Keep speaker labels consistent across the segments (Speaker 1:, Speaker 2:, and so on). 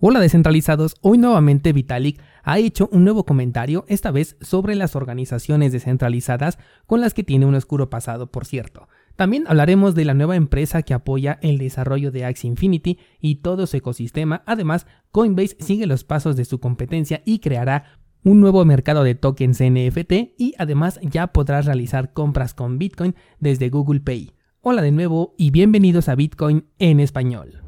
Speaker 1: Hola descentralizados, hoy nuevamente Vitalik ha hecho un nuevo comentario, esta vez sobre las organizaciones descentralizadas con las que tiene un oscuro pasado, por cierto. También hablaremos de la nueva empresa que apoya el desarrollo de Axie Infinity y todo su ecosistema. Además, Coinbase sigue los pasos de su competencia y creará un nuevo mercado de tokens NFT y además ya podrás realizar compras con Bitcoin desde Google Pay. Hola de nuevo y bienvenidos a Bitcoin en español.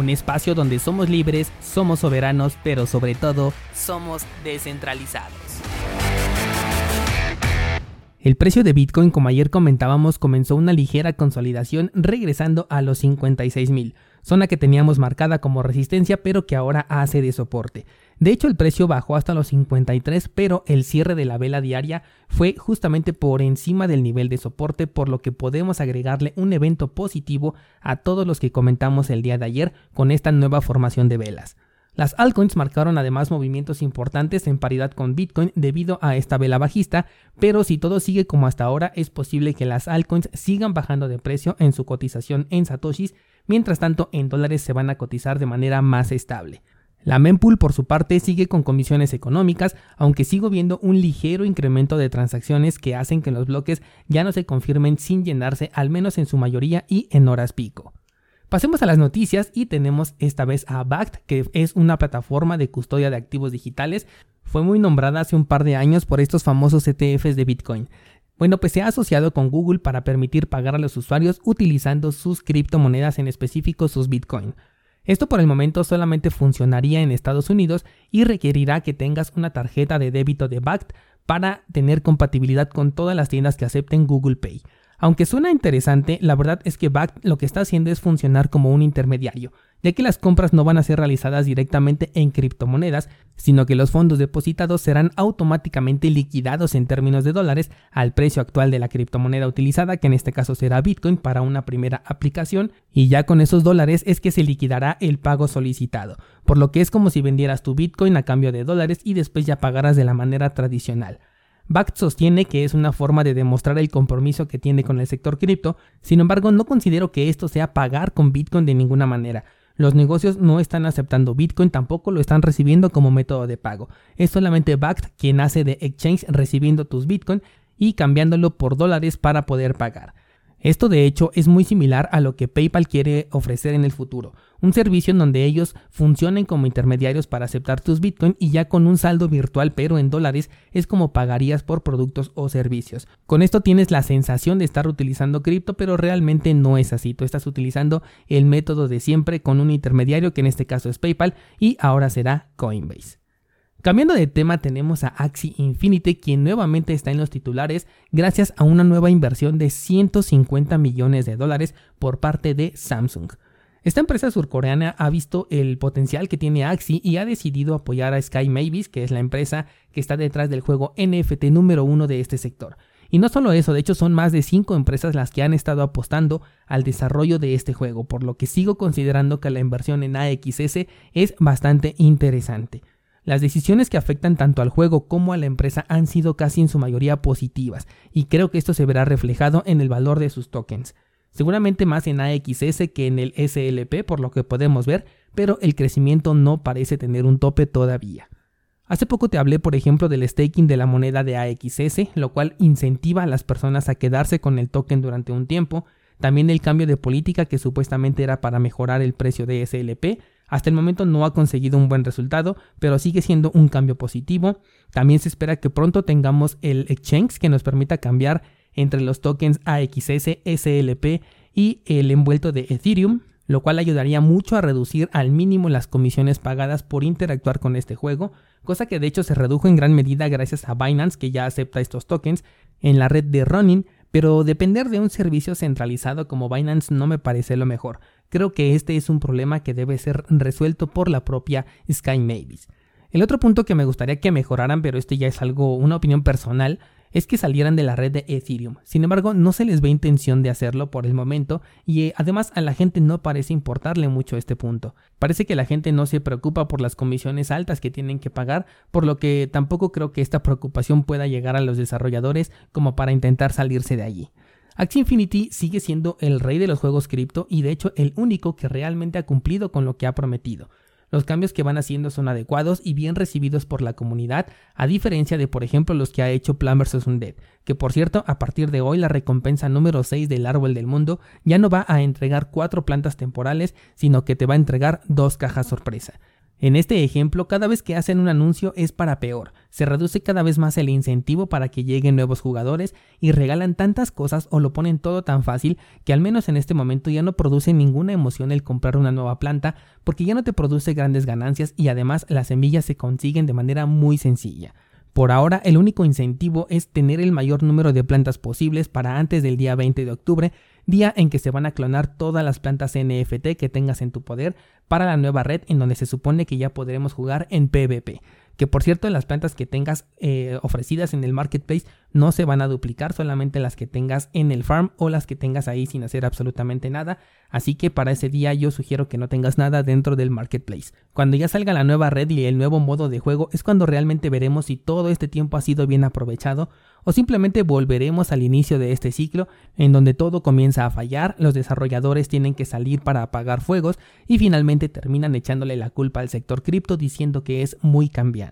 Speaker 1: un espacio donde somos libres, somos soberanos, pero sobre todo somos descentralizados. El precio de Bitcoin, como ayer comentábamos, comenzó una ligera consolidación regresando a los 56 mil, zona que teníamos marcada como resistencia pero que ahora hace de soporte. De hecho, el precio bajó hasta los 53, pero el cierre de la vela diaria fue justamente por encima del nivel de soporte, por lo que podemos agregarle un evento positivo a todos los que comentamos el día de ayer con esta nueva formación de velas. Las altcoins marcaron además movimientos importantes en paridad con Bitcoin debido a esta vela bajista, pero si todo sigue como hasta ahora es posible que las altcoins sigan bajando de precio en su cotización en satoshis, mientras tanto en dólares se van a cotizar de manera más estable. La mempool por su parte sigue con comisiones económicas, aunque sigo viendo un ligero incremento de transacciones que hacen que los bloques ya no se confirmen sin llenarse al menos en su mayoría y en horas pico. Pasemos a las noticias y tenemos esta vez a Bact, que es una plataforma de custodia de activos digitales. Fue muy nombrada hace un par de años por estos famosos ETFs de Bitcoin. Bueno, pues se ha asociado con Google para permitir pagar a los usuarios utilizando sus criptomonedas, en específico sus Bitcoin. Esto por el momento solamente funcionaría en Estados Unidos y requerirá que tengas una tarjeta de débito de BACT para tener compatibilidad con todas las tiendas que acepten Google Pay. Aunque suena interesante, la verdad es que BACT lo que está haciendo es funcionar como un intermediario, ya que las compras no van a ser realizadas directamente en criptomonedas, sino que los fondos depositados serán automáticamente liquidados en términos de dólares al precio actual de la criptomoneda utilizada, que en este caso será Bitcoin para una primera aplicación, y ya con esos dólares es que se liquidará el pago solicitado, por lo que es como si vendieras tu Bitcoin a cambio de dólares y después ya pagaras de la manera tradicional. Bact sostiene que es una forma de demostrar el compromiso que tiene con el sector cripto, sin embargo no considero que esto sea pagar con Bitcoin de ninguna manera. Los negocios no están aceptando Bitcoin, tampoco lo están recibiendo como método de pago. Es solamente Bact quien hace de exchange recibiendo tus Bitcoin y cambiándolo por dólares para poder pagar. Esto de hecho es muy similar a lo que PayPal quiere ofrecer en el futuro, un servicio en donde ellos funcionen como intermediarios para aceptar tus Bitcoin y ya con un saldo virtual pero en dólares es como pagarías por productos o servicios. Con esto tienes la sensación de estar utilizando cripto pero realmente no es así, tú estás utilizando el método de siempre con un intermediario que en este caso es PayPal y ahora será Coinbase. Cambiando de tema tenemos a Axie Infinity quien nuevamente está en los titulares gracias a una nueva inversión de 150 millones de dólares por parte de Samsung. Esta empresa surcoreana ha visto el potencial que tiene Axie y ha decidido apoyar a Sky Mavis, que es la empresa que está detrás del juego NFT número uno de este sector. Y no solo eso, de hecho son más de 5 empresas las que han estado apostando al desarrollo de este juego, por lo que sigo considerando que la inversión en AXS es bastante interesante. Las decisiones que afectan tanto al juego como a la empresa han sido casi en su mayoría positivas, y creo que esto se verá reflejado en el valor de sus tokens. Seguramente más en AXS que en el SLP por lo que podemos ver, pero el crecimiento no parece tener un tope todavía. Hace poco te hablé, por ejemplo, del staking de la moneda de AXS, lo cual incentiva a las personas a quedarse con el token durante un tiempo, también el cambio de política que supuestamente era para mejorar el precio de SLP, hasta el momento no ha conseguido un buen resultado, pero sigue siendo un cambio positivo. También se espera que pronto tengamos el exchange que nos permita cambiar entre los tokens AXS, SLP y el envuelto de Ethereum, lo cual ayudaría mucho a reducir al mínimo las comisiones pagadas por interactuar con este juego, cosa que de hecho se redujo en gran medida gracias a Binance que ya acepta estos tokens en la red de Ronin, pero depender de un servicio centralizado como Binance no me parece lo mejor. Creo que este es un problema que debe ser resuelto por la propia Sky Mavis. El otro punto que me gustaría que mejoraran, pero este ya es algo, una opinión personal, es que salieran de la red de Ethereum. Sin embargo, no se les ve intención de hacerlo por el momento y eh, además a la gente no parece importarle mucho este punto. Parece que la gente no se preocupa por las comisiones altas que tienen que pagar, por lo que tampoco creo que esta preocupación pueda llegar a los desarrolladores como para intentar salirse de allí. Axie Infinity sigue siendo el rey de los juegos cripto y de hecho el único que realmente ha cumplido con lo que ha prometido. Los cambios que van haciendo son adecuados y bien recibidos por la comunidad, a diferencia de por ejemplo los que ha hecho Plan vs. Undead, que por cierto a partir de hoy la recompensa número 6 del árbol del mundo ya no va a entregar cuatro plantas temporales, sino que te va a entregar dos cajas sorpresa. En este ejemplo, cada vez que hacen un anuncio es para peor, se reduce cada vez más el incentivo para que lleguen nuevos jugadores y regalan tantas cosas o lo ponen todo tan fácil que al menos en este momento ya no produce ninguna emoción el comprar una nueva planta porque ya no te produce grandes ganancias y además las semillas se consiguen de manera muy sencilla. Por ahora, el único incentivo es tener el mayor número de plantas posibles para antes del día 20 de octubre, día en que se van a clonar todas las plantas NFT que tengas en tu poder para la nueva red en donde se supone que ya podremos jugar en PvP que por cierto las plantas que tengas eh, ofrecidas en el marketplace no se van a duplicar, solamente las que tengas en el farm o las que tengas ahí sin hacer absolutamente nada, así que para ese día yo sugiero que no tengas nada dentro del marketplace. Cuando ya salga la nueva red y el nuevo modo de juego es cuando realmente veremos si todo este tiempo ha sido bien aprovechado o simplemente volveremos al inicio de este ciclo en donde todo comienza a fallar, los desarrolladores tienen que salir para apagar fuegos y finalmente terminan echándole la culpa al sector cripto diciendo que es muy cambiante.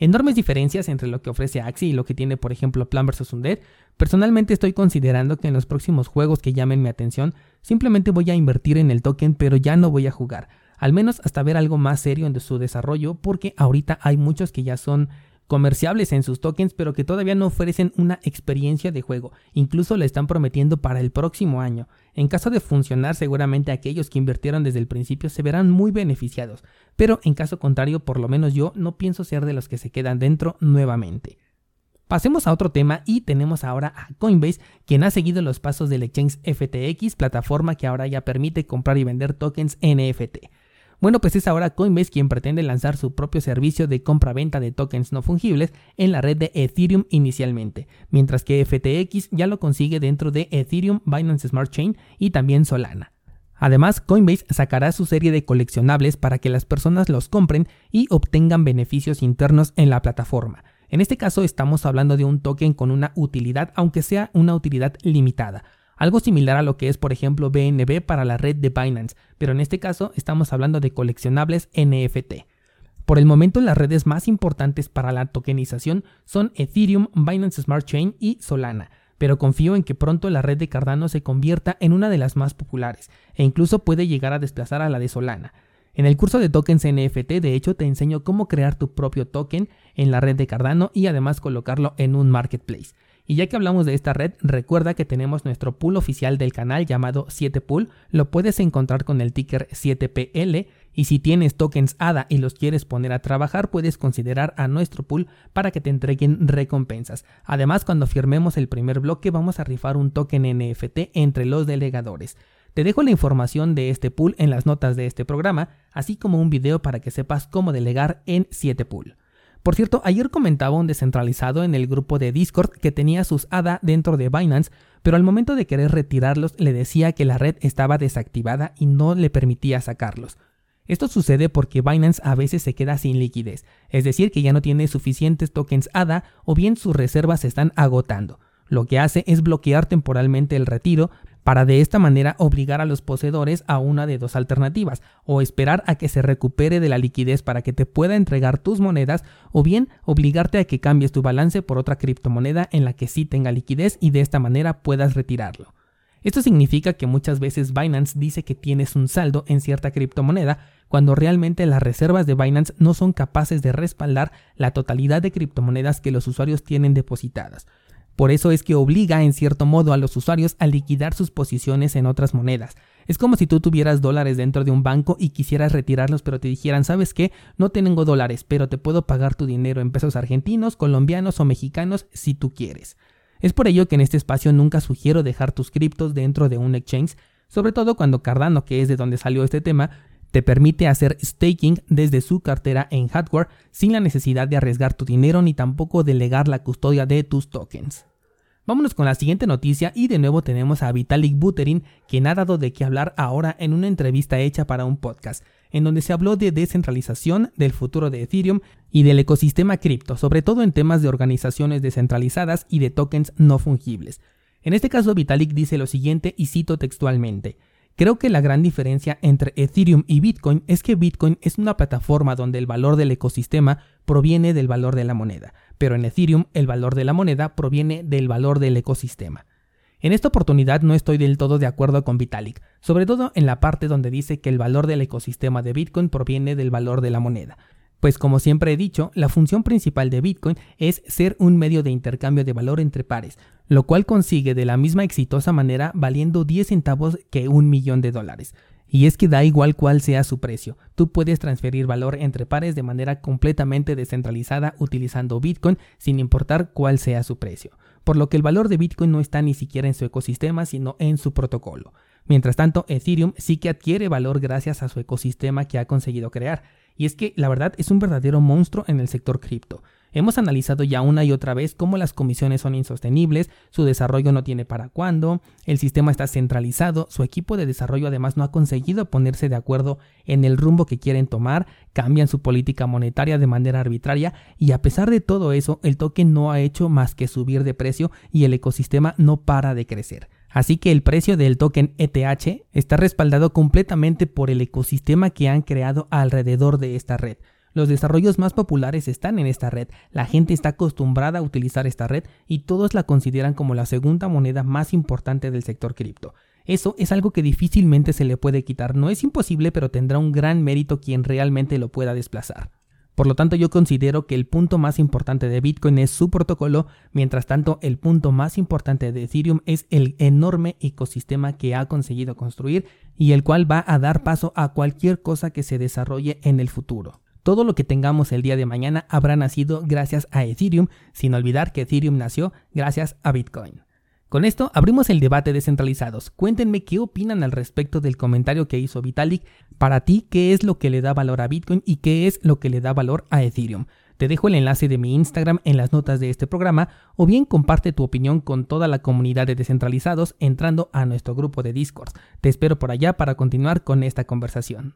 Speaker 1: Enormes diferencias entre lo que ofrece Axie y lo que tiene por ejemplo Plan vs Undead. Personalmente estoy considerando que en los próximos juegos que llamen mi atención simplemente voy a invertir en el token pero ya no voy a jugar. Al menos hasta ver algo más serio en su desarrollo porque ahorita hay muchos que ya son comerciables en sus tokens, pero que todavía no ofrecen una experiencia de juego. Incluso la están prometiendo para el próximo año. En caso de funcionar, seguramente aquellos que invirtieron desde el principio se verán muy beneficiados, pero en caso contrario, por lo menos yo no pienso ser de los que se quedan dentro nuevamente. Pasemos a otro tema y tenemos ahora a Coinbase, quien ha seguido los pasos del exchange FTX, plataforma que ahora ya permite comprar y vender tokens NFT. Bueno, pues es ahora Coinbase quien pretende lanzar su propio servicio de compra-venta de tokens no fungibles en la red de Ethereum inicialmente, mientras que FTX ya lo consigue dentro de Ethereum, Binance Smart Chain y también Solana. Además, Coinbase sacará su serie de coleccionables para que las personas los compren y obtengan beneficios internos en la plataforma. En este caso estamos hablando de un token con una utilidad, aunque sea una utilidad limitada, algo similar a lo que es por ejemplo BNB para la red de Binance, pero en este caso estamos hablando de coleccionables NFT. Por el momento las redes más importantes para la tokenización son Ethereum, Binance Smart Chain y Solana, pero confío en que pronto la red de Cardano se convierta en una de las más populares e incluso puede llegar a desplazar a la de Solana. En el curso de tokens NFT, de hecho, te enseño cómo crear tu propio token en la red de Cardano y además colocarlo en un marketplace. Y ya que hablamos de esta red, recuerda que tenemos nuestro pool oficial del canal llamado 7pool, lo puedes encontrar con el ticker 7PL y si tienes tokens ADA y los quieres poner a trabajar, puedes considerar a nuestro pool para que te entreguen recompensas. Además, cuando firmemos el primer bloque, vamos a rifar un token NFT entre los delegadores. Te dejo la información de este pool en las notas de este programa, así como un video para que sepas cómo delegar en 7pool. Por cierto, ayer comentaba un descentralizado en el grupo de Discord que tenía sus ADA dentro de Binance, pero al momento de querer retirarlos le decía que la red estaba desactivada y no le permitía sacarlos. Esto sucede porque Binance a veces se queda sin liquidez, es decir, que ya no tiene suficientes tokens ADA o bien sus reservas se están agotando. Lo que hace es bloquear temporalmente el retiro, para de esta manera obligar a los poseedores a una de dos alternativas, o esperar a que se recupere de la liquidez para que te pueda entregar tus monedas, o bien obligarte a que cambies tu balance por otra criptomoneda en la que sí tenga liquidez y de esta manera puedas retirarlo. Esto significa que muchas veces Binance dice que tienes un saldo en cierta criptomoneda, cuando realmente las reservas de Binance no son capaces de respaldar la totalidad de criptomonedas que los usuarios tienen depositadas. Por eso es que obliga en cierto modo a los usuarios a liquidar sus posiciones en otras monedas. Es como si tú tuvieras dólares dentro de un banco y quisieras retirarlos, pero te dijeran, ¿sabes qué? No tengo dólares, pero te puedo pagar tu dinero en pesos argentinos, colombianos o mexicanos si tú quieres. Es por ello que en este espacio nunca sugiero dejar tus criptos dentro de un exchange, sobre todo cuando Cardano, que es de donde salió este tema, te permite hacer staking desde su cartera en hardware sin la necesidad de arriesgar tu dinero ni tampoco delegar la custodia de tus tokens. Vámonos con la siguiente noticia y de nuevo tenemos a Vitalik Buterin, quien ha dado de qué hablar ahora en una entrevista hecha para un podcast, en donde se habló de descentralización, del futuro de Ethereum y del ecosistema cripto, sobre todo en temas de organizaciones descentralizadas y de tokens no fungibles. En este caso, Vitalik dice lo siguiente y cito textualmente. Creo que la gran diferencia entre Ethereum y Bitcoin es que Bitcoin es una plataforma donde el valor del ecosistema proviene del valor de la moneda, pero en Ethereum el valor de la moneda proviene del valor del ecosistema. En esta oportunidad no estoy del todo de acuerdo con Vitalik, sobre todo en la parte donde dice que el valor del ecosistema de Bitcoin proviene del valor de la moneda. Pues como siempre he dicho, la función principal de Bitcoin es ser un medio de intercambio de valor entre pares, lo cual consigue de la misma exitosa manera valiendo 10 centavos que un millón de dólares. Y es que da igual cuál sea su precio, tú puedes transferir valor entre pares de manera completamente descentralizada utilizando Bitcoin sin importar cuál sea su precio, por lo que el valor de Bitcoin no está ni siquiera en su ecosistema sino en su protocolo. Mientras tanto, Ethereum sí que adquiere valor gracias a su ecosistema que ha conseguido crear, y es que la verdad es un verdadero monstruo en el sector cripto. Hemos analizado ya una y otra vez cómo las comisiones son insostenibles, su desarrollo no tiene para cuándo, el sistema está centralizado, su equipo de desarrollo además no ha conseguido ponerse de acuerdo en el rumbo que quieren tomar, cambian su política monetaria de manera arbitraria y a pesar de todo eso el token no ha hecho más que subir de precio y el ecosistema no para de crecer. Así que el precio del token ETH está respaldado completamente por el ecosistema que han creado alrededor de esta red. Los desarrollos más populares están en esta red, la gente está acostumbrada a utilizar esta red y todos la consideran como la segunda moneda más importante del sector cripto. Eso es algo que difícilmente se le puede quitar, no es imposible pero tendrá un gran mérito quien realmente lo pueda desplazar. Por lo tanto, yo considero que el punto más importante de Bitcoin es su protocolo, mientras tanto el punto más importante de Ethereum es el enorme ecosistema que ha conseguido construir y el cual va a dar paso a cualquier cosa que se desarrolle en el futuro. Todo lo que tengamos el día de mañana habrá nacido gracias a Ethereum, sin olvidar que Ethereum nació gracias a Bitcoin. Con esto abrimos el debate descentralizados. Cuéntenme qué opinan al respecto del comentario que hizo Vitalik. Para ti, ¿qué es lo que le da valor a Bitcoin y qué es lo que le da valor a Ethereum? Te dejo el enlace de mi Instagram en las notas de este programa o bien comparte tu opinión con toda la comunidad de descentralizados entrando a nuestro grupo de Discord. Te espero por allá para continuar con esta conversación.